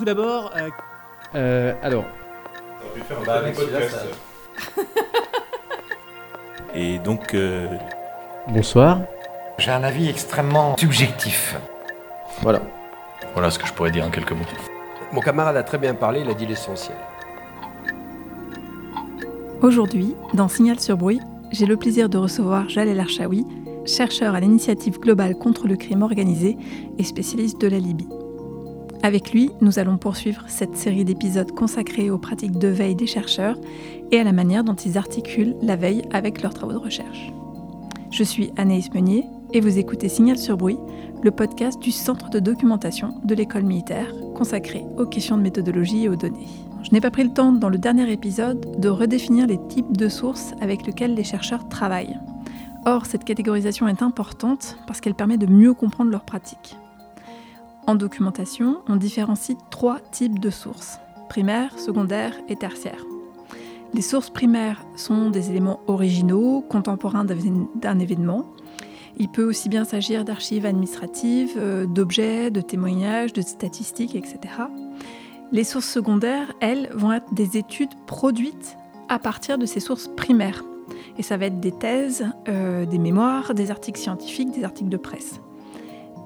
tout d'abord. Euh, euh, alors. On aurait pu faire un bah, podcast. Et donc. Euh, Bonsoir. J'ai un avis extrêmement subjectif. Voilà. Voilà ce que je pourrais dire en quelques mots. Mon camarade a très bien parlé, il a dit l'essentiel. Aujourd'hui, dans Signal sur bruit, j'ai le plaisir de recevoir Jalel Archaoui, chercheur à l'initiative globale contre le crime organisé et spécialiste de la Libye. Avec lui, nous allons poursuivre cette série d'épisodes consacrés aux pratiques de veille des chercheurs et à la manière dont ils articulent la veille avec leurs travaux de recherche. Je suis Anaïs Meunier et vous écoutez Signal sur bruit, le podcast du Centre de documentation de l'école militaire consacré aux questions de méthodologie et aux données. Je n'ai pas pris le temps dans le dernier épisode de redéfinir les types de sources avec lesquelles les chercheurs travaillent. Or, cette catégorisation est importante parce qu'elle permet de mieux comprendre leurs pratiques. En documentation, on différencie trois types de sources, primaires, secondaires et tertiaires. Les sources primaires sont des éléments originaux, contemporains d'un événement. Il peut aussi bien s'agir d'archives administratives, euh, d'objets, de témoignages, de statistiques, etc. Les sources secondaires, elles, vont être des études produites à partir de ces sources primaires. Et ça va être des thèses, euh, des mémoires, des articles scientifiques, des articles de presse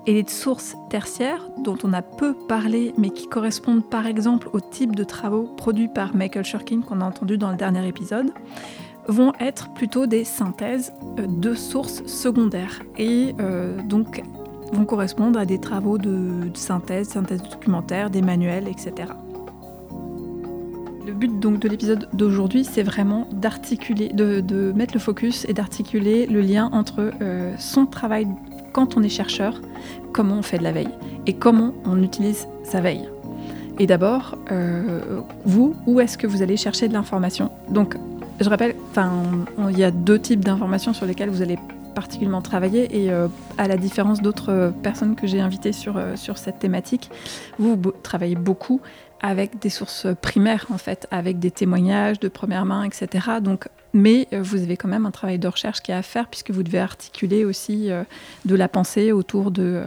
et les sources tertiaires, dont on a peu parlé, mais qui correspondent par exemple au type de travaux produits par Michael Shurkin qu'on a entendu dans le dernier épisode, vont être plutôt des synthèses euh, de sources secondaires et euh, donc vont correspondre à des travaux de, synthèse, synthèse documentaire, des manuels, etc. Le but donc de l'épisode d'aujourd'hui, c'est vraiment d'articuler, de, mettre le focus et d'articuler le lien entre euh, son travail quand on est chercheur, comment on fait de la veille et comment on utilise sa veille. Et d'abord, euh, vous, où est-ce que vous allez chercher de l'information? Donc, je rappelle, il y a deux types d'informations sur lesquelles vous allez particulièrement travailler et euh, à la différence d'autres personnes que j'ai invitées sur, euh, sur cette thématique, vous, vous, travaillez beaucoup avec des sources primaires en fait, avec des témoignages de première main, etc. Donc mais euh, vous avez quand même un travail de recherche qui est à faire puisque vous devez articuler aussi euh, de la pensée autour de,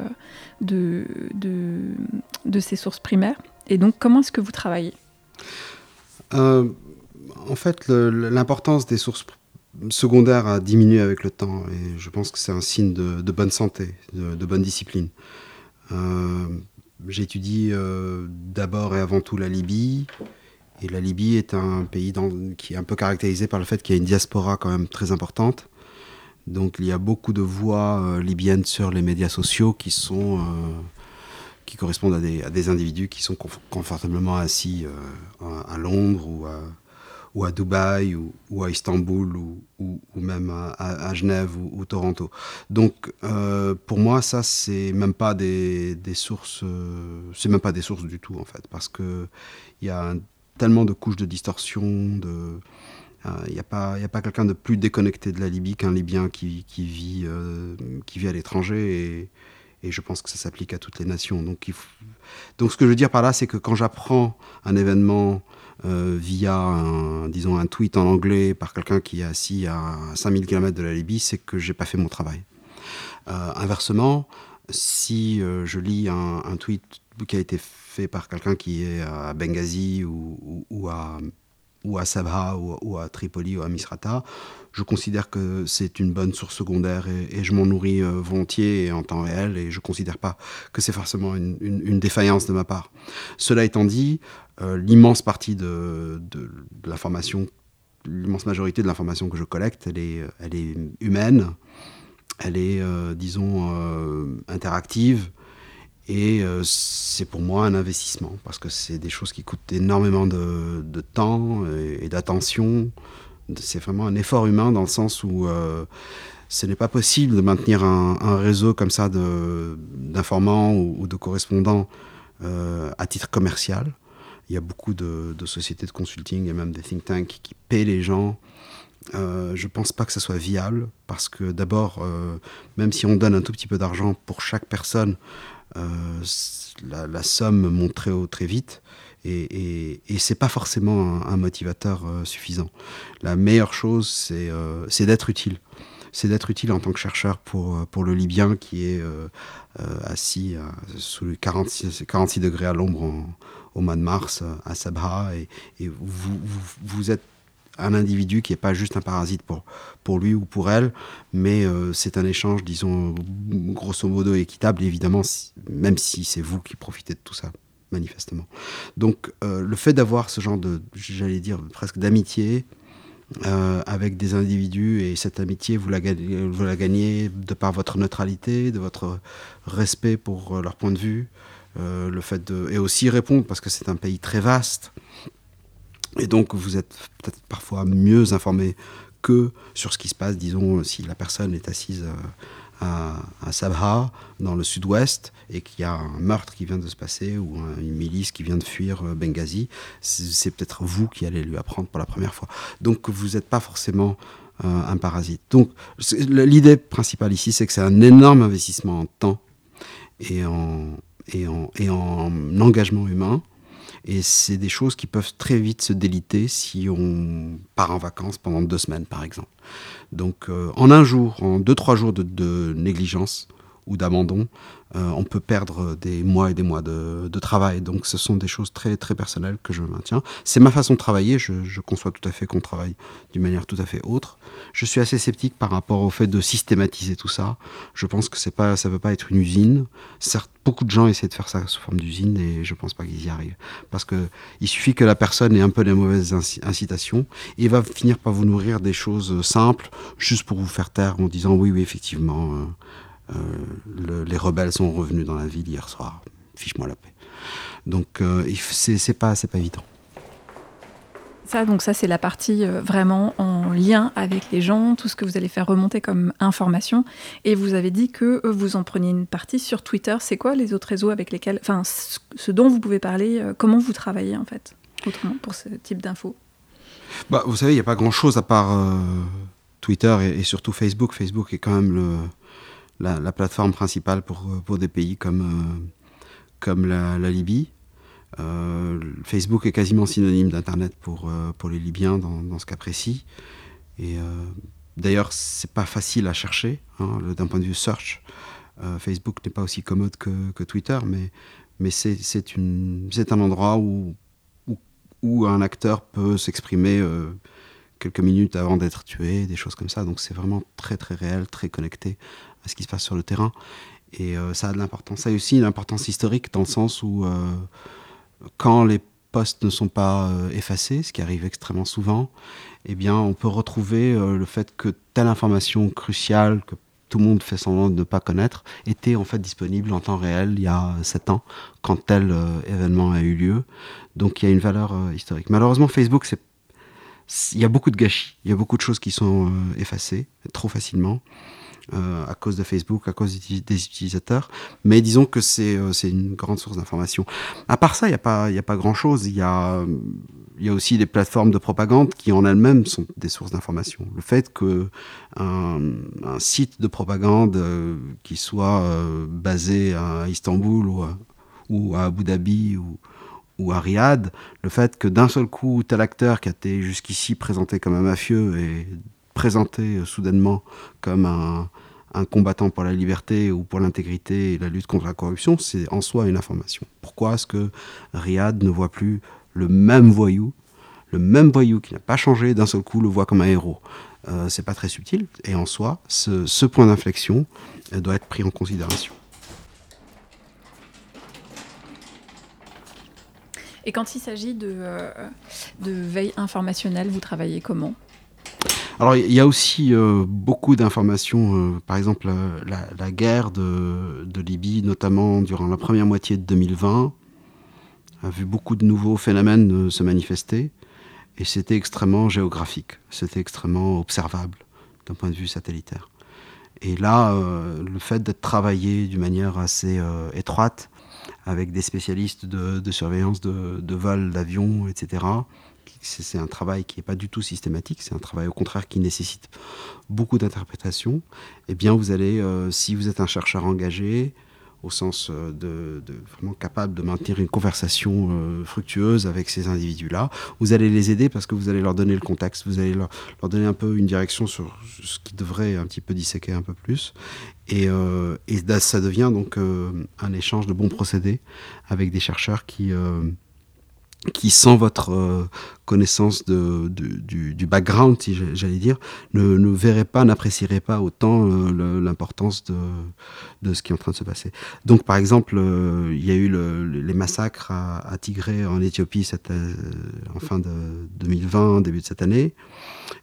euh, de, ces sources primaires. Et donc, comment est-ce que vous travaillez? En fait, l'importance des sources secondaires a diminué avec le temps et je pense que c'est un signe de, bonne santé, de, bonne discipline. J'étudie d'abord et avant tout la Libye, et la Libye est un pays qui est un peu caractérisé par le fait qu'il y a une diaspora quand même très importante. Donc il y a beaucoup de voix euh, libyennes sur les médias sociaux qui sont euh, qui correspondent à des, individus qui sont confortablement assis euh, à, Londres ou à, Dubaï ou, à Istanbul ou, même à, Genève ou, Toronto. Donc pour moi ça c'est même pas des, sources c'est même pas des sources du tout en fait parce que il y a un tellement de couches de distorsion. Il euh, n'y a pas, a pas quelqu'un de plus déconnecté de la Libye qu'un Libyen qui, euh, vit à l'étranger et, je pense que ça s'applique à toutes les nations. Donc ce que je veux dire par là, c'est que quand j'apprends un événement euh, via, un, disons, un tweet en anglais par quelqu'un qui est assis à 5000 km de la Libye, c'est que j'ai pas fait mon travail. inversement, si je lis un, tweet qui a été fait par quelqu'un qui est à Benghazi ou, à, ou à Sabha ou, à Tripoli ou à Misrata, je considère que c'est une bonne source secondaire et, je m'en nourris euh, volontiers et en temps réel et je ne considère pas que c'est forcément une, défaillance de ma part. Cela étant dit, euh, l'immense partie de, de, l'information, l'immense majorité de l'information que je collecte, elle est, elle est humaine, elle est, euh, disons, interactive et euh, c'est pour moi un investissement, parce que c'est des choses qui coûtent énormément de, temps et, d'attention. C'est vraiment un effort humain dans le sens où euh, ce n'est pas possible de maintenir un, réseau comme ça d'informants ou, de correspondants euh, à titre commercial. Il y a beaucoup de, sociétés de consulting et même des think tanks qui paient les gens. Je ne pense pas que ça soit viable parce que d'abord, même si on donne un tout petit peu d'argent pour chaque personne, euh, la, somme monte très haut très vite. Et, et, c'est pas forcément un, motivateur euh, suffisant. La meilleure chose, c'est euh, d'être utile. C'est d'être utile en tant que chercheur pour, le Libyen qui est assis sous les 46, 46 degrés à l'ombre au mois de mars à Sabha, et, vous, êtes un individu qui n'est pas juste un parasite pour, pour lui ou pour elle, mais c'est un échange, disons, grosso modo équitable, évidemment, même si c'est vous qui profitez de tout ça manifestement. Donc le fait d'avoir ce genre de, j'allais dire presque d'amitié, euh, avec des individus et cette amitié, vous la, vous la gagnez de par votre neutralité, de votre respect pour euh, leur point de vue, euh, le fait de, et aussi répondre parce que c'est un pays très vaste. Et donc vous êtes peut-être parfois mieux informé que sur ce qui se passe, disons, si la personne est assise à, Sabha, dans le sud-ouest, et qu'il y a un meurtre qui vient de se passer ou une milice qui vient de fuir euh, Benghazi, c'est peut-être vous qui allez lui apprendre pour la première fois. Donc vous n'êtes pas forcément euh, un parasite. Donc l'idée principale ici, c'est que c'est un énorme investissement en temps et en, et en, et en engagement humain. Et c'est des choses qui peuvent très vite se déliter si on part en vacances pendant deux semaines, par exemple. Donc euh, en un jour, en deux, trois jours de négligence ou d'abandon, euh, on peut perdre des mois et des mois de, travail. Donc ce sont des choses très très personnelles que je maintiens. C'est ma façon de travailler. Je, conçois tout à fait qu'on travaille d'une manière tout à fait autre. Je suis assez sceptique par rapport au fait de systématiser tout ça. Je pense que pas, ça ne veut pas être une usine. Certes, beaucoup de gens essaient de faire ça sous forme d'usine et je ne pense pas qu'ils y arrivent. Parce que il suffit que la personne ait un peu les mauvaises incitations et va finir par vous nourrir des choses simples juste pour vous faire taire en disant oui oui effectivement. Euh, euh, les rebelles sont revenus dans la ville hier soir. Fiche-moi la paix. Donc euh, c'est pas, pas évident. Ça, donc ça, c'est la partie euh, vraiment en lien avec les gens, tout ce que vous allez faire remonter comme information. Et vous avez dit que vous en preniez une partie sur Twitter. C'est quoi les autres réseaux avec lesquels, enfin, ce dont vous pouvez parler, comment vous travaillez en fait, autrement pour ce type d'infos? Bah, Vous savez, il n'y a pas grand-chose à part Twitter et, et, surtout Facebook. Facebook est quand même le, la, plateforme principale pour, euh, pour des pays comme, euh, comme la, Libye. Euh, Facebook est quasiment synonyme d'Internet pour, pour les Libyens dans, dans ce cas précis. Et d'ailleurs, c'est pas facile à chercher hein, d'un point de vue search. Facebook n'est pas aussi commode que, que Twitter, mais, mais c'est un endroit où, où, un acteur peut s'exprimer quelques minutes avant d'être tué, des choses comme ça. Donc c'est vraiment très très réel, très connecté ce qui se passe sur le terrain. Et euh, ça a de l'importance. Ça a aussi une importance historique dans le sens où euh, quand les postes ne sont pas euh, effacés, ce qui arrive extrêmement souvent, eh bien, on peut retrouver le fait que telle information cruciale que tout le monde fait semblant de ne pas connaître était en fait disponible en temps réel il y a sept ans quand tel événement a eu lieu. Donc il y a une valeur historique. Malheureusement, Facebook, c'est il y a beaucoup de gâchis, il y a beaucoup de choses qui sont effacées trop facilement. Euh, à cause de Facebook, à cause des utilisateurs. Mais disons que c'est euh, une grande source d'information. À part ça, il n'y a pas, a pas grand-chose. Il y a, y a aussi des plateformes de propagande qui en elles-mêmes sont des sources d'information. Le fait qu'un un site de propagande euh, qui soit basé à Istanbul ou à, ou à Abu Dhabi ou, ou à le fait que d'un seul coup, tel acteur qui a été jusqu'ici présenté comme un mafieux est présenté soudainement comme un, un combattant pour la liberté ou pour l'intégrité et la lutte contre la corruption, c'est en soi une information. Pourquoi est-ce que Riyad ne voit plus le même voyou, le même voyou qui n'a pas changé, d'un seul coup le voit comme un héros? Euh, C'est pas très subtil, et en soi, ce, point d'inflexion euh, doit être pris en considération. Et quand il s'agit de, euh, de veille informationnelle, vous travaillez comment? Alors il y a aussi euh, beaucoup d'informations, euh, par exemple la, guerre de, Libye, notamment durant la première moitié de 2020, a vu beaucoup de nouveaux phénomènes se manifester, et c'était extrêmement géographique, c'était extrêmement observable d'un point de vue satellitaire. Et là, le fait d'être travaillé d'une manière assez étroite, avec des spécialistes de, surveillance de, de vol, etc., c'est un travail qui n'est pas du tout systématique, c'est un travail au contraire qui nécessite beaucoup d'interprétation, eh bien vous allez, euh, si vous êtes un chercheur engagé, au sens euh, de, vraiment capable de maintenir une conversation euh, fructueuse avec ces individus-là. Vous allez les aider parce que vous allez leur donner le contexte, vous allez leur, donner un peu une direction sur ce qui devrait un petit peu disséquer un peu plus. Et, et ça devient donc un échange de bons procédés avec des chercheurs qui, qui, sans votre euh, connaissance du, background, si j'allais dire, ne, ne, verrait pas, n'apprécierait pas autant euh, l'importance de, ce qui est en train de se passer. Donc, par exemple, euh, il y a eu le, les massacres à, à, Tigré en Éthiopie en fin de 2020, début de cette année.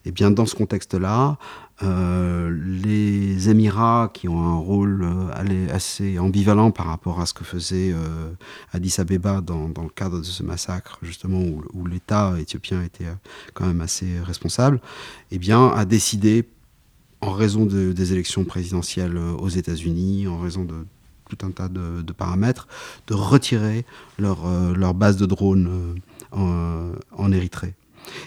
Et bien, dans ce contexte-là, les Émirats, qui ont un rôle euh, assez ambivalent par rapport à ce que faisait euh, Addis Abeba dans, le cadre de ce massacre, justement, où, l'État éthiopien était quand même assez responsable, eh bien, a décidé, en raison de, des élections présidentielles aux États-Unis, en raison de tout un tas de, paramètres, de retirer leur, base de drones en Érythrée.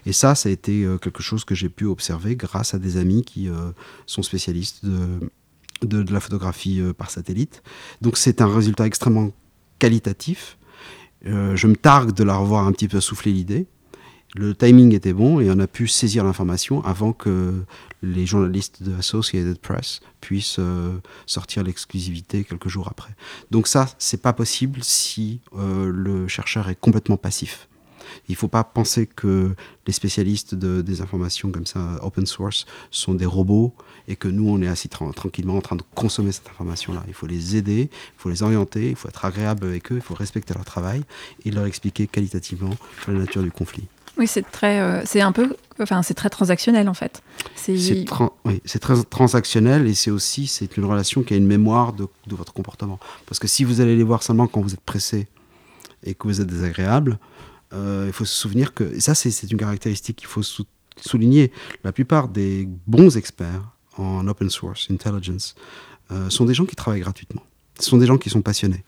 Et ça, ça a été euh, quelque chose que j'ai pu observer grâce à des amis qui euh, sont spécialistes de, la photographie euh, par satellite. Donc c'est un résultat extrêmement qualitatif. Je me targue de leur avoir un petit peu soufflé l'idée. Le timing était bon et on a pu saisir l'information avant que les journalistes de Associated Press puissent sortir l'exclusivité quelques jours après. Donc ça, c'est pas possible si le chercheur est complètement passif. Il ne faut pas penser que les spécialistes de, des informations comme ça, open source, sont des robots et que nous, on est assis tra tranquillement en train de consommer cette information-là. Il faut les aider, il faut les orienter, il faut être agréable avec eux, il faut respecter leur travail et leur expliquer qualitativement la nature du conflit. Oui, c'est très, euh, c'est un peu, enfin, c'est très transactionnel en fait. C'est tra oui, très transactionnel et c'est aussi c'est une relation qui a une mémoire de, de, votre comportement. Parce que si vous allez les voir seulement quand vous êtes pressé et que vous êtes désagréable, euh, il faut se souvenir que, ça c'est une caractéristique qu'il faut sou souligner, la plupart des bons experts en open source intelligence euh, sont des gens qui travaillent gratuitement. Ce sont des gens qui sont passionnés.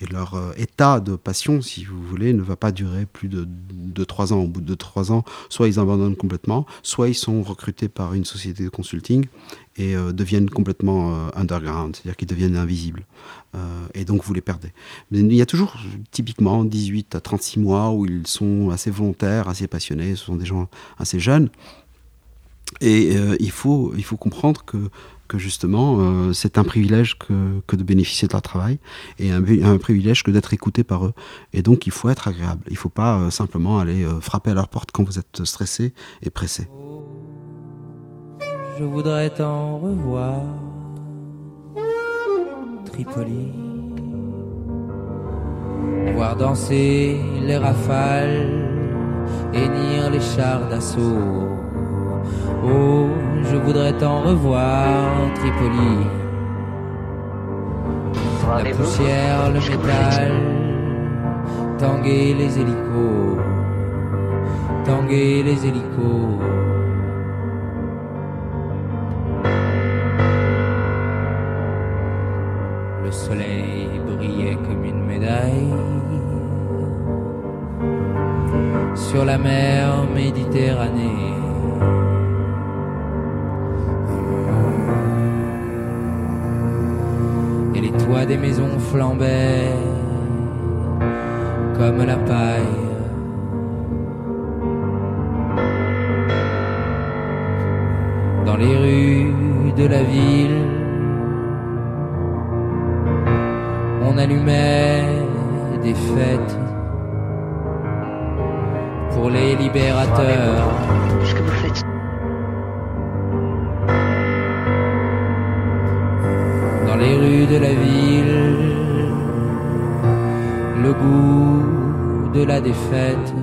Et leur euh, état de passion, si vous voulez, ne va pas durer plus de 2-3 ans. Au bout de 2-3 ans, soit ils abandonnent complètement, soit ils sont recrutés par une société de consulting et euh, deviennent complètement euh, underground, c'est-à-dire qu'ils deviennent invisibles. Et donc vous les perdez. Il y a toujours typiquement 18 à 36 mois où ils sont assez volontaires, assez passionnés, ce sont des gens assez jeunes. Et il, faut, il faut comprendre que que justement, euh, c'est un privilège que, de bénéficier de leur travail et un, un privilège que d'être écouté par eux. Et donc, il faut être agréable. Il ne faut pas euh, simplement aller euh, frapper à leur porte quand vous êtes stressé et pressé. Je voudrais t'en revoir, Tripoli, voir danser les rafales, hennir les chars d'assaut. Oh, je voudrais t'en revoir, Tripoli. La poussière, le métal, tanguer les hélicos, tanguer les hélicos. Le soleil brillait comme une médaille sur la mer Méditerranée. Des maisons flambaient comme la paille. Dans les rues de la ville, on allumait des fêtes pour les libérateurs. Rues de la ville, le goût de la défaite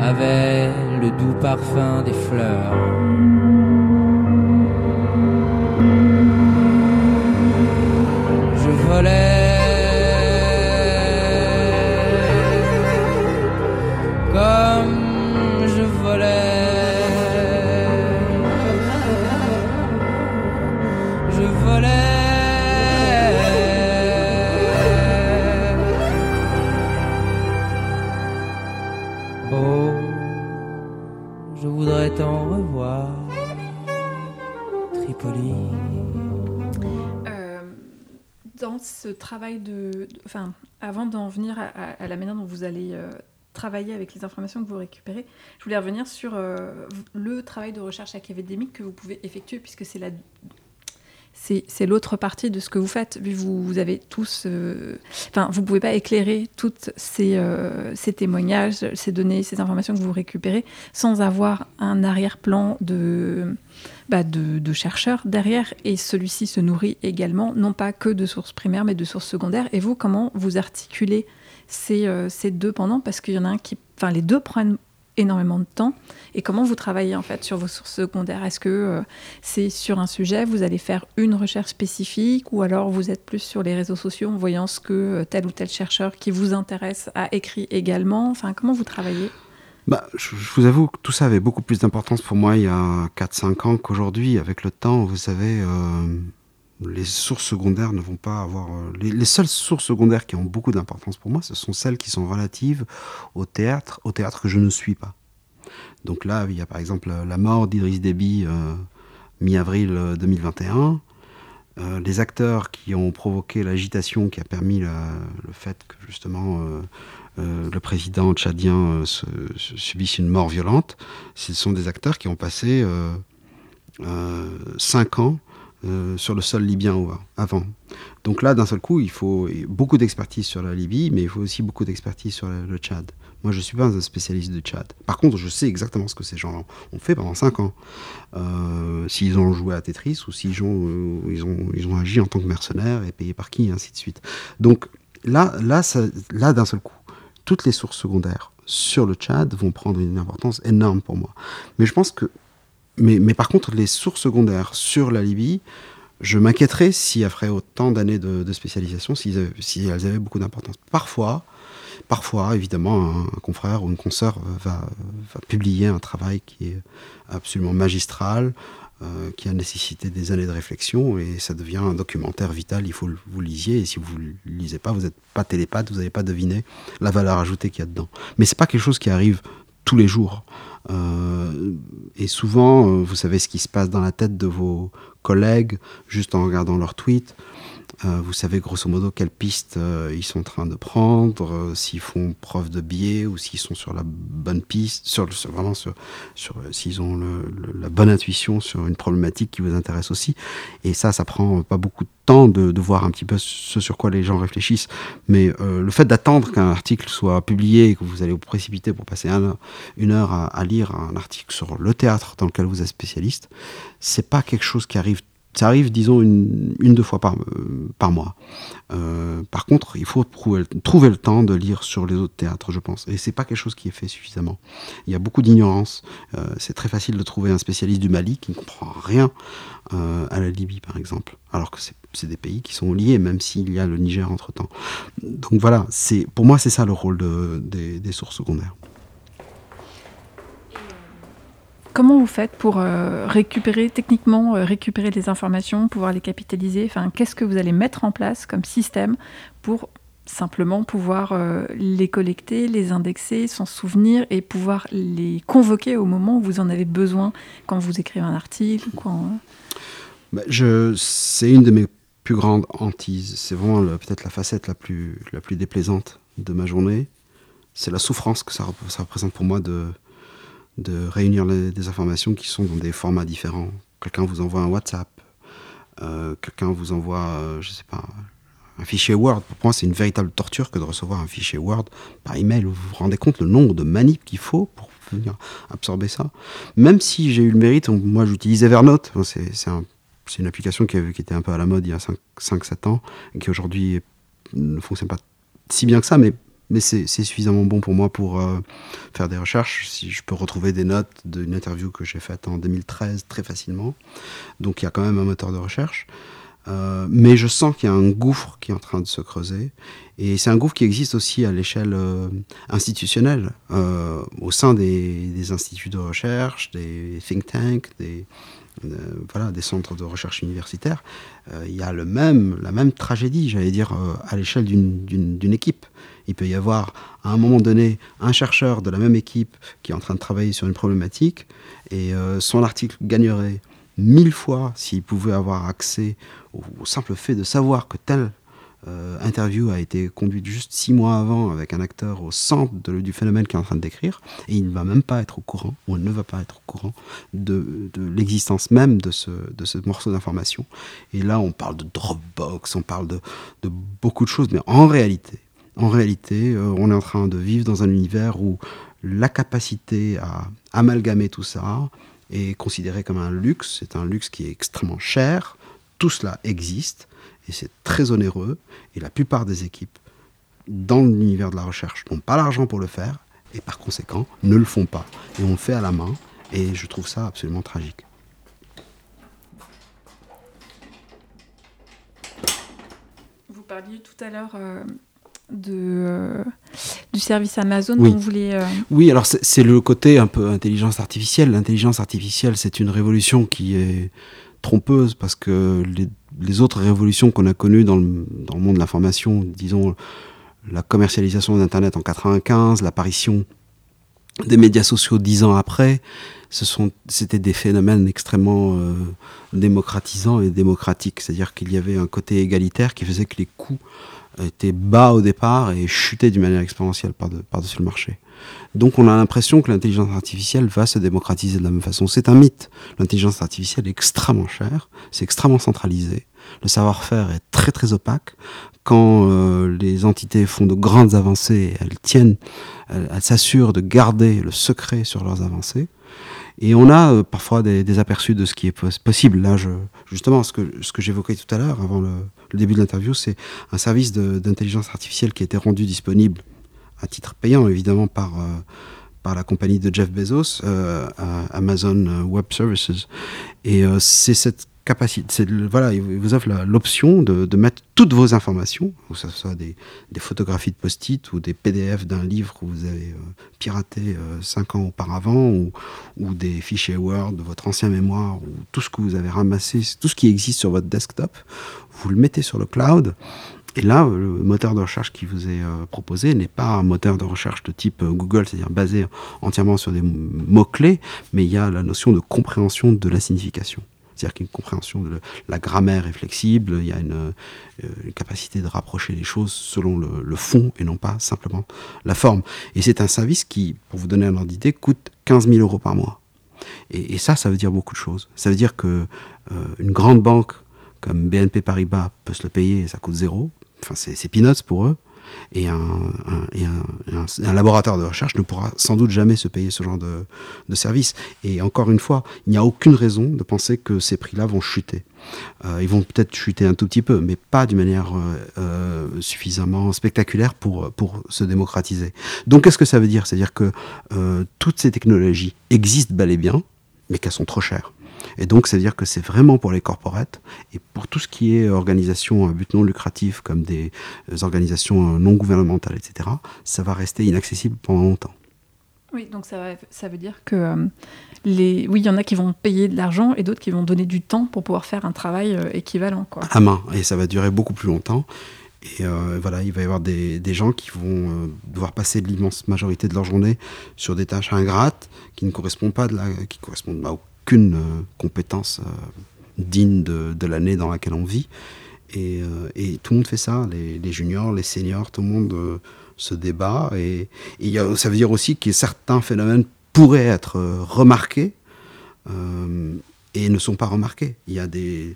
avait le doux parfum des fleurs. Je volais travail de, enfin, avant d'en venir à, la manière dont vous allez euh, travailler avec les informations que vous récupérez, je voulais revenir sur euh, le travail de recherche académique que vous pouvez effectuer, puisque c'est la c'est l'autre partie de ce que vous faites. Vous, vous avez tous, euh, enfin, vous pouvez pas éclairer toutes ces, euh, ces, témoignages, ces données, ces informations que vous récupérez sans avoir un arrière-plan de, bah, chercheurs derrière. Et celui-ci se nourrit également, non pas que de sources primaires, mais de sources secondaires. Et vous, comment vous articulez ces, euh, ces deux pendant? Parce qu'il y en a un qui, enfin, les deux prennent énormément de temps. Et comment vous travaillez en fait sur vos sources secondaires? Est-ce que euh, c'est sur un sujet, vous allez faire une recherche spécifique ou alors vous êtes plus sur les réseaux sociaux en voyant ce que euh, tel ou tel chercheur qui vous intéresse a écrit également? Enfin, comment vous travaillez? Bah, je, vous avoue que tout ça avait beaucoup plus d'importance pour moi il y a 4-5 ans qu'aujourd'hui. Avec le temps, vous savez, euh, les sources secondaires ne vont pas avoir... Les, les, seules sources secondaires qui ont beaucoup d'importance pour moi, ce sont celles qui sont relatives au théâtre, au théâtre que je ne suis pas. Donc là, il y a par exemple la mort d'Idriss Déby euh, mi-avril 2021. Euh, les acteurs qui ont provoqué l'agitation qui a permis le fait que justement euh, euh, le président tchadien se, se subisse une mort violente, ce sont des acteurs qui ont passé 5 ans sur le sol libyen avant. Donc là, d'un seul coup, il faut beaucoup d'expertise sur la Libye, mais il faut aussi beaucoup d'expertise sur le, Tchad. Moi, je ne suis pas un spécialiste de Tchad. Par contre, je sais exactement ce que ces gens ont fait pendant 5 ans. Euh, s'ils ont joué à Tetris ou s'ils ont, euh, ils ont, ils ont agi en tant que mercenaires et payés par qui, ainsi de suite. Donc là, là, là d'un seul coup, toutes les sources secondaires sur le Tchad vont prendre une importance énorme pour moi. Mais je pense que. Mais, par contre, les sources secondaires sur la Libye, je m'inquiéterais si, après autant d'années de, spécialisation, si, elles avaient beaucoup d'importance. Parfois, Parfois, évidemment, un, confrère ou une consoeur va, publier un travail qui est absolument magistral, euh, qui a nécessité des années de réflexion, et ça devient un documentaire vital, il faut que vous lisiez, et si vous ne lisez pas, vous n'êtes pas télépathe, vous n'allez pas deviner la valeur ajoutée qu'il y a dedans. Mais c'est pas quelque chose qui arrive tous les jours. Euh, et souvent, euh, vous savez ce qui se passe dans la tête de vos collègues juste en regardant leurs tweets. Euh, vous savez grosso modo quelles pistes euh, ils sont en train de prendre, euh, s'ils font preuve de biais ou s'ils sont sur la bonne piste, vraiment sur, s'ils ont la bonne intuition sur une problématique qui vous intéresse aussi. Et ça, ça prend pas beaucoup de temps de, voir un petit peu ce sur quoi les gens réfléchissent. Mais le fait d'attendre qu'un article soit publié et que vous allez vous précipiter pour passer un, une heure à, à lire un article sur le théâtre dans lequel vous êtes spécialiste, c'est pas quelque chose qui arrive ça arrive, disons, une, une deux fois par, euh, par mois. Euh, par contre, il faut trouver, le temps de lire sur les autres théâtres, je pense. Et c'est pas quelque chose qui est fait suffisamment. Il y a beaucoup d'ignorance. Euh, c'est très facile de trouver un spécialiste du Mali qui ne comprend rien à la Libye, par exemple. Alors que c'est des pays qui sont liés, même s'il y a le Niger entre-temps. Donc voilà, pour moi, c'est ça le rôle de, des, des sources secondaires. Comment vous faites pour euh, récupérer, techniquement, euh, récupérer les informations, pouvoir les capitaliser? Enfin, Qu'est-ce que vous allez mettre en place comme système pour simplement pouvoir euh, les collecter, les indexer, s'en souvenir et pouvoir les convoquer au moment où vous en avez besoin, quand vous écrivez un article bah, C'est une de mes plus grandes hantises. C'est vraiment peut-être la facette la plus, la plus déplaisante de ma journée. C'est la souffrance que ça, ça représente pour moi de de réunir des informations qui sont dans des formats différents. Quelqu'un vous envoie un WhatsApp, euh, quelqu'un vous envoie, euh, je sais pas, un fichier Word. Pour moi, c'est une véritable torture que de recevoir un fichier Word par email. Vous vous rendez compte le nombre de manips qu'il faut pour venir absorber ça Même si j'ai eu le mérite, moi j'utilise Evernote, c'est un, une application qui, qui, était un peu à la mode il y a 5-7 ans, et qui aujourd'hui ne fonctionne pas si bien que ça, mais mais c'est suffisamment bon pour moi pour euh, faire des recherches. Si je peux retrouver des notes d'une interview que j'ai faite en 2013 très facilement. Donc il y a quand même un moteur de recherche. Euh, mais je sens qu'il y a un gouffre qui est en train de se creuser. Et c'est un gouffre qui existe aussi à l'échelle euh, institutionnelle, au sein des, instituts de recherche, des think tanks, des, centres de recherche universitaires. il y a le même, la même tragédie, j'allais dire, à l'échelle d'une équipe. Il peut y avoir à un moment donné un chercheur de la même équipe qui est en train de travailler sur une problématique et euh, son article gagnerait mille fois s'il pouvait avoir accès au, simple fait de savoir que tel euh, interview a été conduite juste six mois avant avec un acteur au centre du phénomène qu'il est en train de décrire, et il ne va même pas être au courant, ou il ne va pas être au courant de, l'existence même de ce, morceau d'information. Et là, on parle de Dropbox, on parle de beaucoup de choses, mais en réalité, en réalité, euh, on est en train de vivre dans un univers où la capacité à amalgamer tout ça est considérée comme un luxe. C'est un luxe qui est extrêmement cher. Tout cela existe et c'est très onéreux. Et la plupart des équipes dans l'univers de la recherche n'ont pas l'argent pour le faire et par conséquent ne le font pas. Et on le fait à la main et je trouve ça absolument tragique. Vous parliez tout à l'heure euh, de, euh, du service Amazon oui. dont vous voulez. Euh, oui, alors c'est le côté un peu intelligence artificielle. L'intelligence artificielle, c'est une révolution qui est trompeuse parce que les, autres révolutions qu'on a connues dans le, dans le monde de l'information, disons la commercialisation d'Internet en 95, l'apparition des médias sociaux dix ans après, ce sont, c'était des phénomènes extrêmement euh, démocratisants et démocratiques. C'est-à-dire qu'il y avait un côté égalitaire qui faisait que les coûts était bas au départ et chutait d'une manière exponentielle par-dessus le marché. Donc on a l'impression que l'intelligence artificielle va se démocratiser de la même façon. C'est un mythe. L'intelligence artificielle est extrêmement chère, c'est extrêmement centralisé. Le savoir-faire est très très opaque. Quand euh, les entités font de grandes avancées, elles tiennent, elles s'assurent de garder le secret sur leurs avancées. Et on a euh, parfois des, aperçus de ce qui est possible. Là, justement, ce que j'évoquais tout à l'heure, avant le, début de l'interview, c'est un service d'intelligence artificielle qui a été rendu disponible à titre payant, évidemment, par, euh, par la compagnie de Jeff Bezos, euh, Amazon Web Services. Et c'est cette capacité. voilà, il vous offre l'option de, de, mettre toutes vos informations, que ce soit des, photographies de post-it ou des PDF d'un livre que vous avez euh, piraté euh, cinq ans auparavant, ou, des fichiers Word de votre ancien mémoire, ou tout ce que vous avez ramassé, tout ce qui existe sur votre desktop, vous le mettez sur le cloud. Et là, le moteur de recherche qui vous est euh, proposé n'est pas un moteur de recherche de type Google, c'est-à-dire basé entièrement sur des mots-clés, mais il y a la notion de compréhension de la signification. C'est-à-dire qu'une compréhension de la grammaire est flexible, il y a une, euh, capacité de rapprocher les choses selon le, fond et non pas simplement la forme. Et c'est un service qui, pour vous donner un ordre d'idée, coûte 15 000 euros par mois. Et, ça, ça veut dire beaucoup de choses. Ça veut dire que euh, une grande banque comme BNP Paribas peut se le payer et ça coûte zéro. Enfin, c'est peanuts pour eux et un, laboratoire de recherche ne pourra sans doute jamais se payer ce genre de, service. Et encore une fois, il n'y a aucune raison de penser que ces prix-là vont chuter. Euh, ils vont peut-être chuter un tout petit peu, mais pas d'une manière euh, euh, suffisamment spectaculaire pour se démocratiser. Donc qu'est-ce que ça veut dire? C'est-à-dire que toutes ces technologies existent bel et bien, mais qu'elles sont trop chères. Et donc, c'est-à-dire que c'est vraiment pour les corporates et pour tout ce qui est organisation à but non lucratif, comme des euh, organisations euh, non gouvernementales, etc., ça va rester inaccessible pendant longtemps. Oui, donc ça, ça veut dire que euh, les, oui, il y en a qui vont payer de l'argent et d'autres qui vont donner du temps pour pouvoir faire un travail équivalent. Quoi. À main, et ça va durer beaucoup plus longtemps. Et voilà, il va y avoir des, des gens qui vont devoir passer l'immense majorité de leur journée sur des tâches ingrates qui ne correspondent pas de la, qui correspondent à qu'une euh, compétence euh, digne de, l'année dans laquelle on vit. Euh, et, tout le monde fait ça, les, juniors, les seniors, tout le monde se débat. Et, ça veut dire aussi que certains phénomènes pourraient être remarqués et ne sont pas remarqués. Il y a des,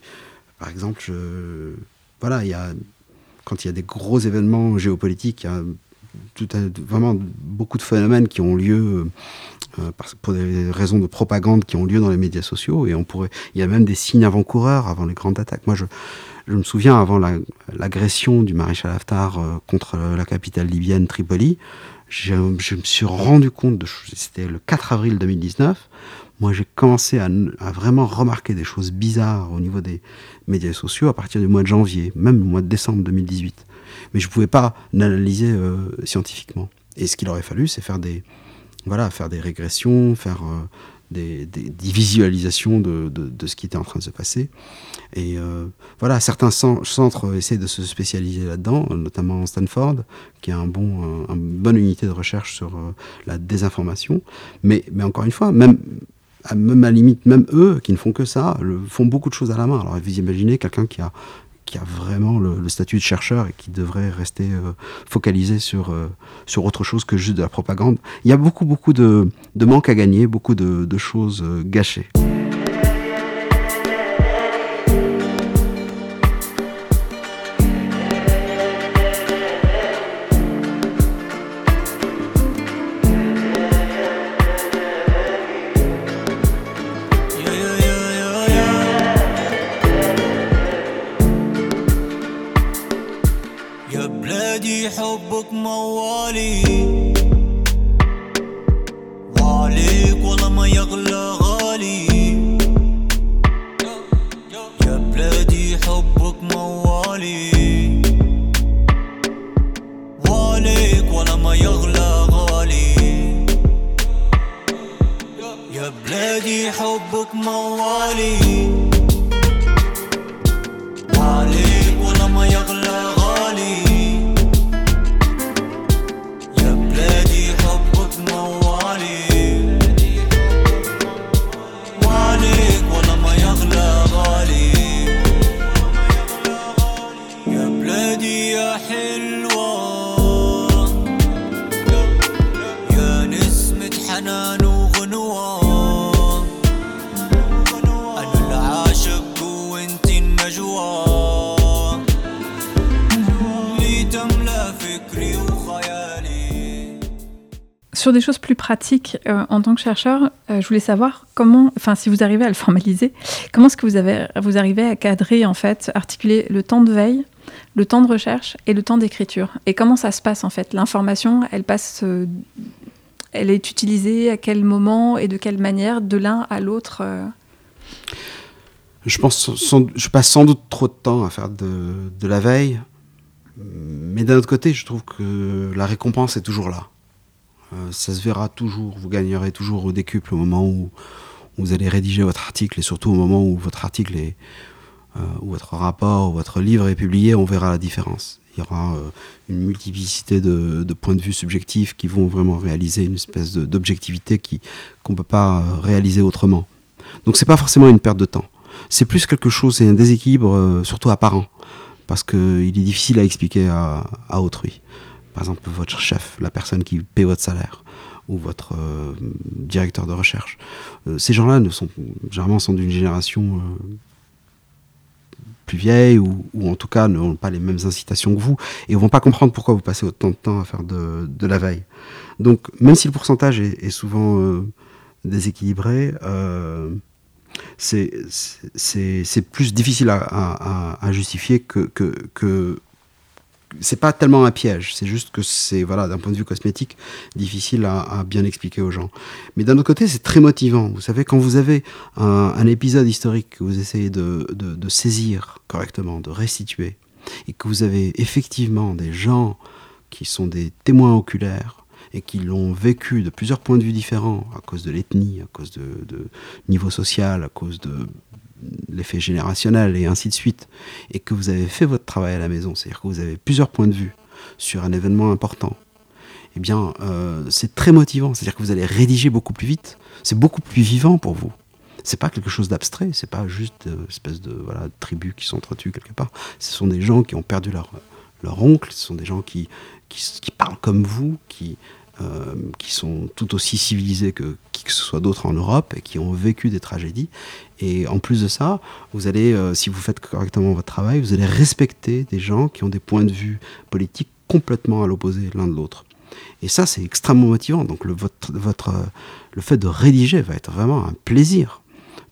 par exemple, voilà, il y a, quand il y a des gros événements géopolitiques, il y a tout vraiment beaucoup de phénomènes qui ont lieu euh, pour des raisons de propagande qui ont lieu dans les médias sociaux. Et on pourrait, il y a même des signes avant-coureurs avant les grandes attaques. Moi, je, je me souviens avant l'agression du maréchal Haftar euh, contre la capitale libyenne Tripoli, je, me suis rendu compte, de, c'était le 4 avril 2019, moi j'ai commencé à, vraiment remarquer des choses bizarres au niveau des médias sociaux à partir du mois de janvier, même au mois de décembre 2018. Mais je ne pouvais pas l'analyser euh, scientifiquement. Et ce qu'il aurait fallu, c'est faire des, voilà, faire des régressions, faire euh, des, visualisations de, ce qui était en train de se passer. Et euh, voilà, certains centres essaient de se spécialiser là-dedans, notamment Stanford, qui a un bon, une bonne unité de recherche sur la désinformation. Mais, mais encore une fois, même même à la limite, même eux qui ne font que ça, font beaucoup de choses à la main. Alors vous imaginez quelqu'un qui a qui a vraiment le, statut de chercheur et qui devrait rester focalisé sur, sur autre chose que juste de la propagande. Il y a beaucoup, beaucoup de, de manques à gagner, beaucoup de, de choses gâchées. Sur des choses plus pratiques, euh, en tant que chercheur, euh, je voulais savoir comment, enfin, si vous arrivez à le formaliser, comment est-ce que vous, avez, vous arrivez à cadrer, en fait, articuler le temps de veille, le temps de recherche et le temps d'écriture? Et comment ça se passe, en fait? L'information, elle passe, euh, elle est utilisée à quel moment et de quelle manière, de l'un à l'autre Je pense, je passe sans doute trop de temps à faire de, de la veille, mais d'un autre côté, je trouve que la récompense est toujours là. Euh, ça se verra toujours, vous gagnerez toujours au décuple au moment où, vous allez rédiger votre article et surtout au moment où votre article est, euh, ou votre rapport ou votre livre est publié, on verra la différence. Il y aura euh, une multiplicité de, points de vue subjectifs qui vont vraiment réaliser une espèce d'objectivité qu'on ne peut pas réaliser autrement. Donc c'est pas forcément une perte de temps. C'est plus quelque chose, c'est un déséquilibre surtout apparent, parce qu'il est difficile à expliquer à autrui par exemple votre chef, la personne qui paie votre salaire, ou votre euh, directeur de recherche. Euh, ces gens-là ne sont généralement sont d'une génération euh, plus vieille ou, en tout cas n'ont pas les mêmes incitations que vous et ne vont pas comprendre pourquoi vous passez autant de temps à faire de, la veille. Donc même si le pourcentage est, souvent déséquilibré, c'est plus difficile à, justifier que, que c'est pas tellement un piège, c'est juste que c'est, voilà, d'un point de vue cosmétique, difficile à, bien expliquer aux gens. Mais d'un autre côté, c'est très motivant. Vous savez, quand vous avez un, épisode historique que vous essayez de, saisir correctement, de restituer, et que vous avez effectivement des gens qui sont des témoins oculaires, et qui l'ont vécu de plusieurs points de vue différents, à cause de l'ethnie, à cause de, de, niveau social, à cause de l'effet générationnel et ainsi de suite, et que vous avez fait votre travail à la maison, c'est-à-dire que vous avez plusieurs points de vue sur un événement important, eh bien, euh, c'est très motivant. C'est-à-dire que vous allez rédiger beaucoup plus vite. C'est beaucoup plus vivant pour vous. C'est pas quelque chose d'abstrait. C'est pas juste une espèce de voilà tribus qui s'entretuent quelque part. Ce sont des gens qui ont perdu leur leur oncle. Ce sont des gens qui, qui parlent comme vous, qui euh, qui sont tout aussi civilisés que qui que ce soit d'autres en Europe et qui ont vécu des tragédies. Et en plus de ça, vous allez, euh, si vous faites correctement votre travail, vous allez respecter des gens qui ont des points de vue politiques complètement à l'opposé l'un de l'autre. Et ça, c'est extrêmement motivant. Donc le, votre, votre, le fait de rédiger va être vraiment un plaisir.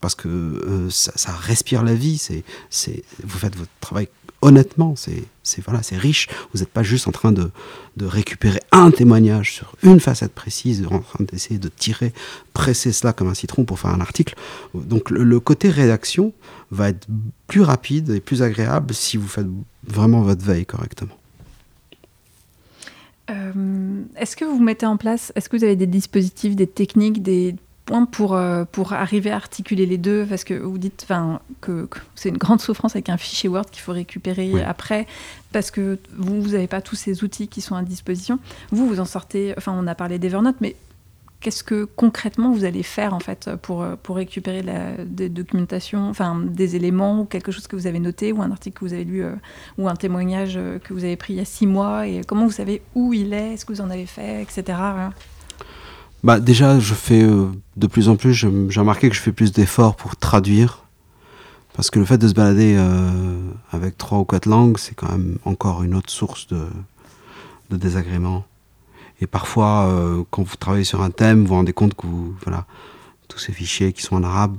Parce que euh, ça, ça, respire la vie, c'est, vous faites votre travail honnêtement, c'est voilà, c'est riche. Vous n'êtes pas juste en train de, récupérer un témoignage sur une facette précise, en train d'essayer de tirer, presser cela comme un citron pour faire un article. Donc le, côté rédaction va être plus rapide et plus agréable si vous faites vraiment votre veille correctement. Euh, est-ce que vous mettez en place, est-ce que vous avez des dispositifs, des techniques, des point pour, euh, pour arriver à articuler les deux Parce que vous dites que, que c'est une grande souffrance avec un fichier Word qu'il faut récupérer après, parce que vous, vous n'avez pas tous ces outils qui sont à disposition. Vous, vous en sortez, enfin on a parlé d'Evernote, mais qu'est-ce que concrètement vous allez faire en fait pour, pour récupérer la, des documentations, enfin des éléments ou quelque chose que vous avez noté ou un article que vous avez lu ou un témoignage que vous avez pris il y a six mois et comment vous savez où il est, est-ce que vous en avez fait, etc. Bah déjà, je fais de plus en plus, j'ai remarqué que je fais plus d'efforts pour traduire parce que le fait de se balader euh, avec trois ou quatre langues, c'est quand même encore une autre source de, de désagrément. Et parfois, euh, quand vous travaillez sur un thème, vous vous rendez compte que vous, voilà, tous ces fichiers qui sont en arabe,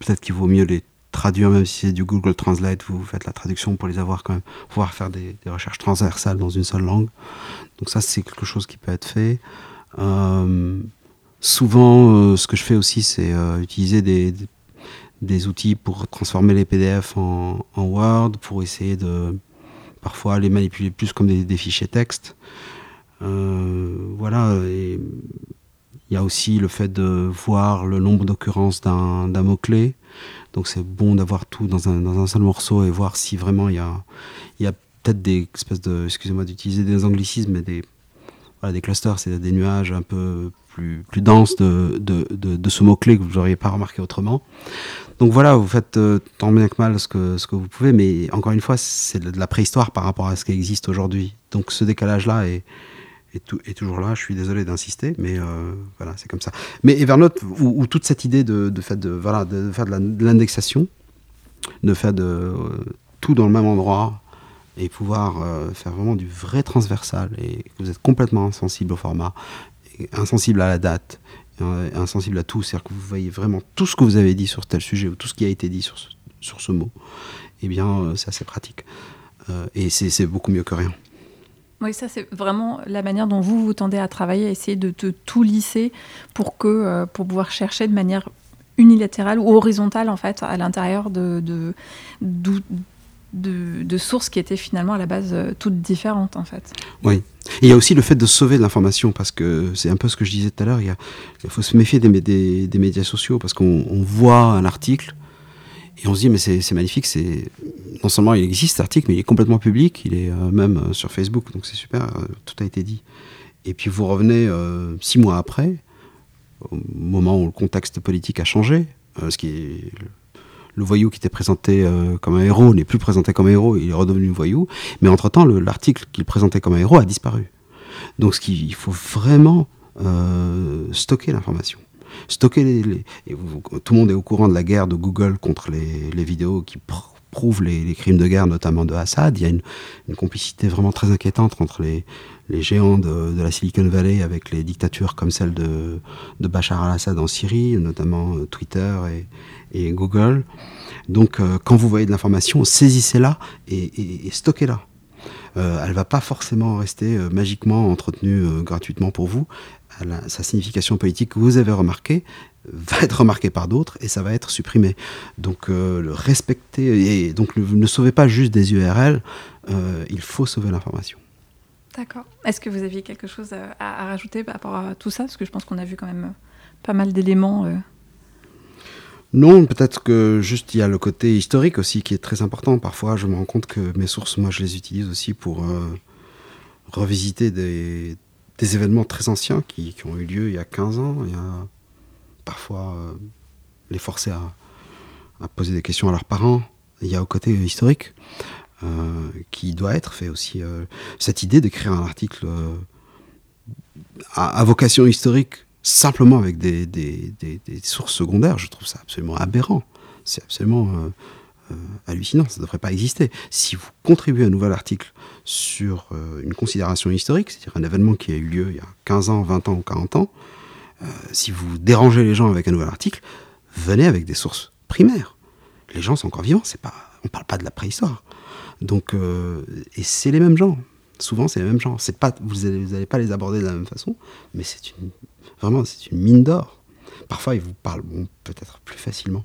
peut-être qu'il vaut mieux les traduire, même si c'est du Google Translate, vous faites la traduction pour les avoir quand même, pouvoir faire des, recherches transversales dans une seule langue. Donc ça, c'est quelque chose qui peut être fait. Euh, souvent, ce que je fais aussi, c'est utiliser des, des outils pour transformer les PDF en, Word, pour essayer de parfois les manipuler plus comme des, fichiers texte. Euh, voilà. il y a aussi le fait de voir le nombre d'occurrences d'un mot-clé. Donc c'est bon d'avoir tout dans un, dans un, seul morceau et voir si vraiment il y a, il y a peut-être des espèces de, excusez-moi d'utiliser des anglicismes, mais des, des clusters, c'est des nuages un peu plus, plus denses de, de, de ce mot-clé que vous n'auriez pas remarqué autrement. Donc voilà, vous faites euh, tant bien que mal ce que, ce que vous pouvez, mais encore une fois, c'est de la préhistoire par rapport à ce qui existe aujourd'hui. Donc ce décalage-là est, est, toujours là. Je suis désolé d'insister, mais euh, voilà, c'est comme ça. Mais Evernote, où, toute cette idée de, de, fait de, voilà, de faire de l'indexation, de faire de, euh, tout dans le même endroit, et pouvoir faire vraiment du vrai transversal, et que vous êtes complètement insensible au format, insensible à la date, insensible à tout, c'est-à-dire que vous voyez vraiment tout ce que vous avez dit sur tel sujet ou tout ce qui a été dit sur ce, sur ce mot, eh bien, euh, c'est assez pratique. Euh, et c'est beaucoup mieux que rien. Oui, ça c'est vraiment la manière dont vous vous tendez à travailler, à essayer de, tout lisser pour que euh, pour pouvoir chercher de manière unilatérale ou horizontale en fait à l'intérieur de, de, de, sources qui étaient finalement à la base euh, toutes différentes en fait. Oui. Il y a aussi le fait de sauver de l'information parce que c'est un peu ce que je disais tout à l'heure. Il, faut se méfier des, des, médias sociaux parce qu'on voit un article et on se dit mais c'est magnifique. C'est non seulement il existe cet article mais il est complètement public. Il est euh, même euh, sur Facebook donc c'est super. tout a été dit. Et puis vous revenez six mois après, au moment où le contexte politique a changé, ce qui est le voyou qui était présenté euh, comme un héros n'est plus présenté comme un héros, il est redevenu voyou. Mais entre-temps, l'article qu'il présentait comme un héros a disparu. Donc ce qu'il faut vraiment euh, stocker l'information. Stocker tout le monde est au courant de la guerre de Google contre les, vidéos qui prouvent les, crimes de guerre, notamment de Assad. Il y a une, complicité vraiment très inquiétante entre les, géants de, la Silicon Valley avec les dictatures comme celle de, de Bachar al-Assad en Syrie, notamment euh, Twitter et, Google. Donc, euh, quand vous voyez de l'information, saisissez-la et, stockez-la. Euh, elle va pas forcément rester euh, magiquement entretenue gratuitement pour vous. sa signification politique que vous avez remarquée va être remarquée par d'autres et ça va être supprimé. Donc, le respecter et donc ne sauvez pas juste des URL. il faut sauver l'information. D'accord. Est-ce que vous aviez quelque chose à, à, rajouter par rapport à tout ça? Parce que je pense qu'on a vu quand même pas mal d'éléments non, peut-être que juste il y a le côté historique aussi qui est très important. Parfois, je me rends compte que mes sources, moi, je les utilise aussi pour euh, revisiter des, événements très anciens qui, ont eu lieu il y a 15 ans. Il y a parfois euh, les forcer à, poser des questions à leurs parents. Il y a au côté historique euh, qui doit être fait aussi. cette idée d'écrire un article à vocation historique simplement avec des, sources secondaires, je trouve ça absolument aberrant. C'est absolument euh, euh, hallucinant, ça ne devrait pas exister. Si vous contribuez à un nouvel article sur euh, une considération historique, c'est-à-dire un événement qui a eu lieu il y a 15 ans, 20 ans ou 40 ans, si vous dérangez les gens avec un nouvel article, venez avec des sources primaires. Les gens sont encore vivants, c'est pas, on ne parle pas de la préhistoire. Donc, et c'est les mêmes gens. Souvent, c'est les mêmes gens. Pas, vous n'allez pas les aborder de la même façon, mais c'est une Vraiment, c'est une mine d'or. Parfois, ils vous parlent peut-être plus facilement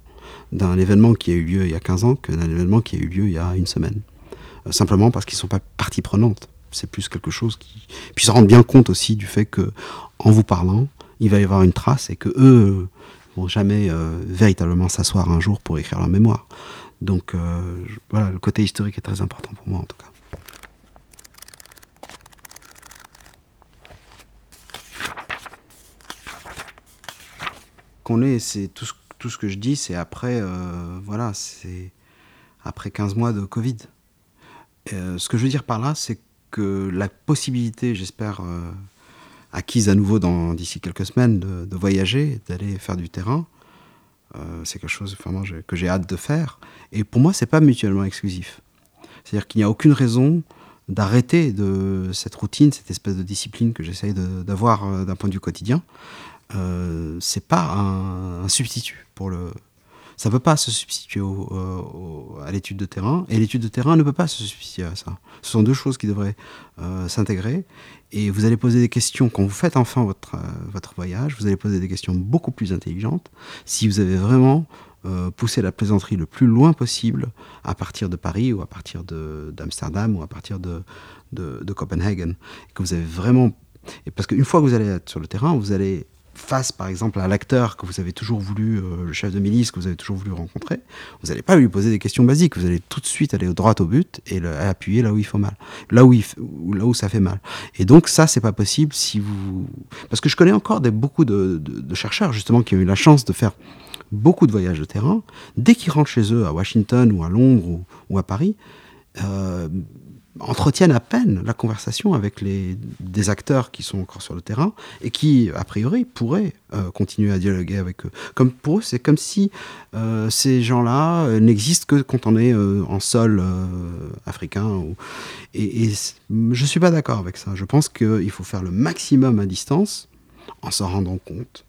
d'un événement qui a eu lieu il y a 15 ans que d'un événement qui a eu lieu il y a une semaine. Euh, simplement parce qu'ils ne sont pas partie prenante. C'est plus quelque chose qui. Puis se rendre bien compte aussi du fait que, en vous parlant, il va y avoir une trace et que eux vont jamais euh, véritablement s'asseoir un jour pour écrire leur mémoire. Donc euh, voilà, le côté historique est très important pour moi en tout cas. qu'on est. C'est tout ce, que je dis, c'est après, voilà, c'est après 15 mois de Covid. ce que je veux dire par là, c'est que la possibilité, j'espère, acquise à nouveau d'ici quelques semaines, de, voyager, d'aller faire du terrain, c'est quelque chose que j'ai hâte de faire. Et pour moi, c'est pas mutuellement exclusif. C'est-à-dire qu'il n'y a aucune raison d'arrêter de cette routine, cette espèce de discipline que j'essaye d'avoir euh, d'un point de vue quotidien. Euh, c'est pas un, substitut pour le. Ça ne peut pas se substituer à l'étude de terrain, et l'étude de terrain ne peut pas se substituer à ça. Ce sont deux choses qui devraient euh, s'intégrer, et vous allez poser des questions quand vous faites enfin votre, euh, votre voyage, vous allez poser des questions beaucoup plus intelligentes si vous avez vraiment euh, pousser la plaisanterie le plus loin possible à partir de Paris ou à partir d'Amsterdam ou à partir de, de, Copenhague. que vous avez vraiment. Et parce qu'une fois que vous allez être sur le terrain, vous allez face par exemple à l'acteur que vous avez toujours voulu, euh, le chef de milice que vous avez toujours voulu rencontrer, vous n'allez pas lui poser des questions basiques, vous allez tout de suite aller droit au but et appuyer là où il faut mal, là où, ça fait mal. Et donc ça, c'est pas possible si vous... Parce que je connais encore beaucoup de, de chercheurs justement qui ont eu la chance de faire beaucoup de voyages de terrain, dès qu'ils rentrent chez eux à Washington ou à Londres ou, à Paris, euh, entretiennent à peine la conversation avec les, des acteurs qui sont encore sur le terrain et qui, a priori, pourraient euh, continuer à dialoguer avec eux. Comme pour eux, c'est comme si euh, ces gens-là n'existent que quand on est en sol africain. Et, et je ne suis pas d'accord avec ça. Je pense qu'il faut faire le maximum à distance en s'en rendant compte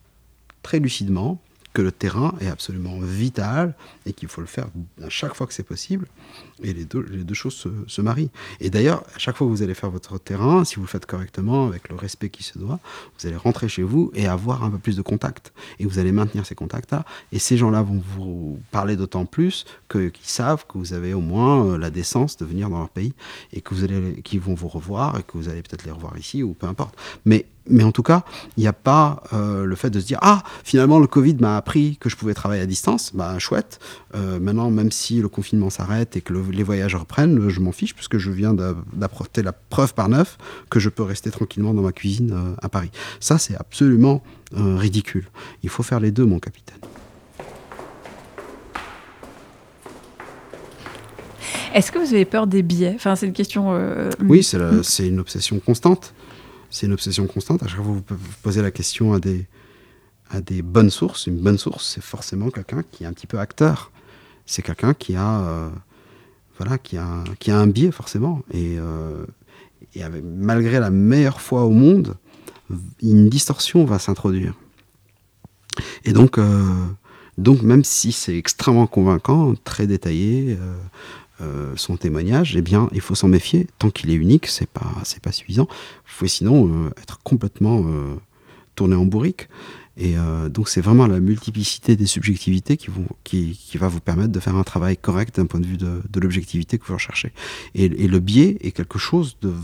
très lucidement que le terrain est absolument vital et qu'il faut le faire à chaque fois que c'est possible. Et les deux, les deux choses se, marient. Et d'ailleurs, à chaque fois que vous allez faire votre terrain, si vous le faites correctement, avec le respect qui se doit, vous allez rentrer chez vous et avoir un peu plus de contacts. Et vous allez maintenir ces contacts-là. Et ces gens-là vont vous parler d'autant plus qu'ils savent que vous avez au moins euh, la décence de venir dans leur pays et que vous qu'ils vont vous revoir et que vous allez peut-être les revoir ici ou peu importe. Mais mais en tout cas, il n'y a pas euh, le fait de se dire ah finalement le Covid m'a appris que je pouvais travailler à distance. Bah chouette. Euh, maintenant, même si le confinement s'arrête et que les voyages reprennent, je m'en fiche puisque je viens d'apporter la preuve par neuf que je peux rester tranquillement dans ma cuisine euh, à Paris. Ça, c'est absolument ridicule. Il faut faire les deux, mon capitaine. Est-ce que vous avez peur des biais Enfin, c'est une question. Oui, c'est une obsession constante c'est une obsession constante. À chaque fois vous posez la question à des, à des bonnes sources, une bonne source, c'est forcément quelqu'un qui est un petit peu acteur. C'est quelqu'un qui a, euh, voilà, qui a, un biais forcément. Et, euh, malgré la meilleure foi au monde, une distorsion va s'introduire. Et euh, donc même si c'est extrêmement convaincant, très détaillé, euh, son témoignage, eh bien, il faut s'en méfier. Tant qu'il est unique, c'est pas, c'est pas suffisant. Vous pouvez sinon euh, être complètement euh, tourné en bourrique. Et donc, c'est vraiment la multiplicité des subjectivités qui, vont, qui, qui, va vous permettre de faire un travail correct d'un point de vue de, de l'objectivité que vous recherchez. Et, et, le biais est quelque chose de,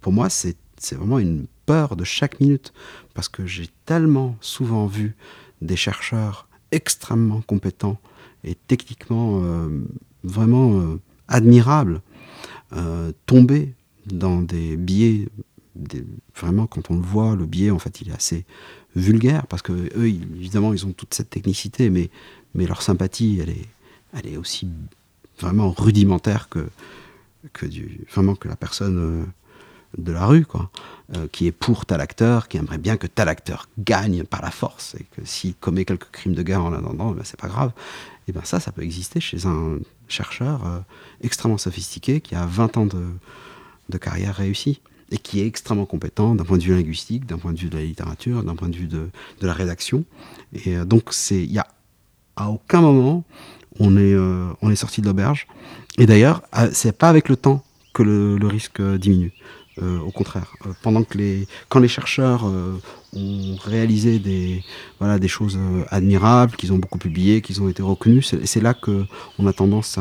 pour moi, c'est, c'est vraiment une peur de chaque minute. Parce que j'ai tellement souvent vu des chercheurs extrêmement compétents et techniquement vraiment admirable, euh, tomber dans des biais, vraiment quand on le voit, le biais en fait il est assez vulgaire parce que eux évidemment ils ont toute cette technicité mais, mais leur sympathie elle est, elle est aussi vraiment rudimentaire que, que, du, que la personne euh, de la rue, quoi, euh, qui est pour tel acteur, qui aimerait bien que tel acteur gagne par la force, et que s'il commet quelques crimes de guerre en attendant, ben c'est pas grave. Et bien ça, ça peut exister chez un chercheur euh, extrêmement sophistiqué qui a 20 ans de, de, carrière réussie et qui est extrêmement compétent d'un point de vue linguistique, d'un point de vue de la littérature, d'un point de vue de, de la rédaction. Et euh, donc c'est, il a à aucun moment on est, est sorti de l'auberge. Et d'ailleurs, c'est pas avec le temps que le risque diminue. Euh, au contraire, euh, pendant que les, quand les chercheurs euh, ont réalisé des, voilà, des choses admirables, qu'ils ont beaucoup publié, qu'ils ont été reconnus, c'est là qu'on a tendance,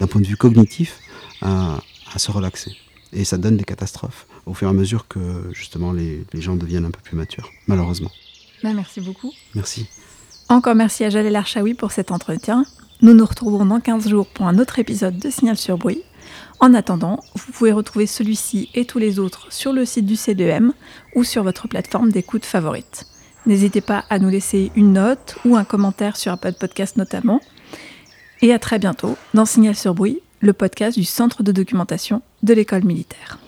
d'un point de vue cognitif, à, à, se relaxer. Et ça donne des catastrophes au fur et à mesure que justement les, les gens deviennent un peu plus matures, malheureusement. Bah, merci beaucoup. Merci. Encore merci à Jalel Archaoui pour cet entretien. Nous nous retrouvons dans 15 jours pour un autre épisode de Signal sur bruit. En attendant, vous pouvez retrouver celui-ci et tous les autres sur le site du CDM ou sur votre plateforme d'écoute favorite. N'hésitez pas à nous laisser une note ou un commentaire sur Apple Podcast notamment. Et à très bientôt dans Signal sur Bruit, le podcast du Centre de documentation de l'école militaire.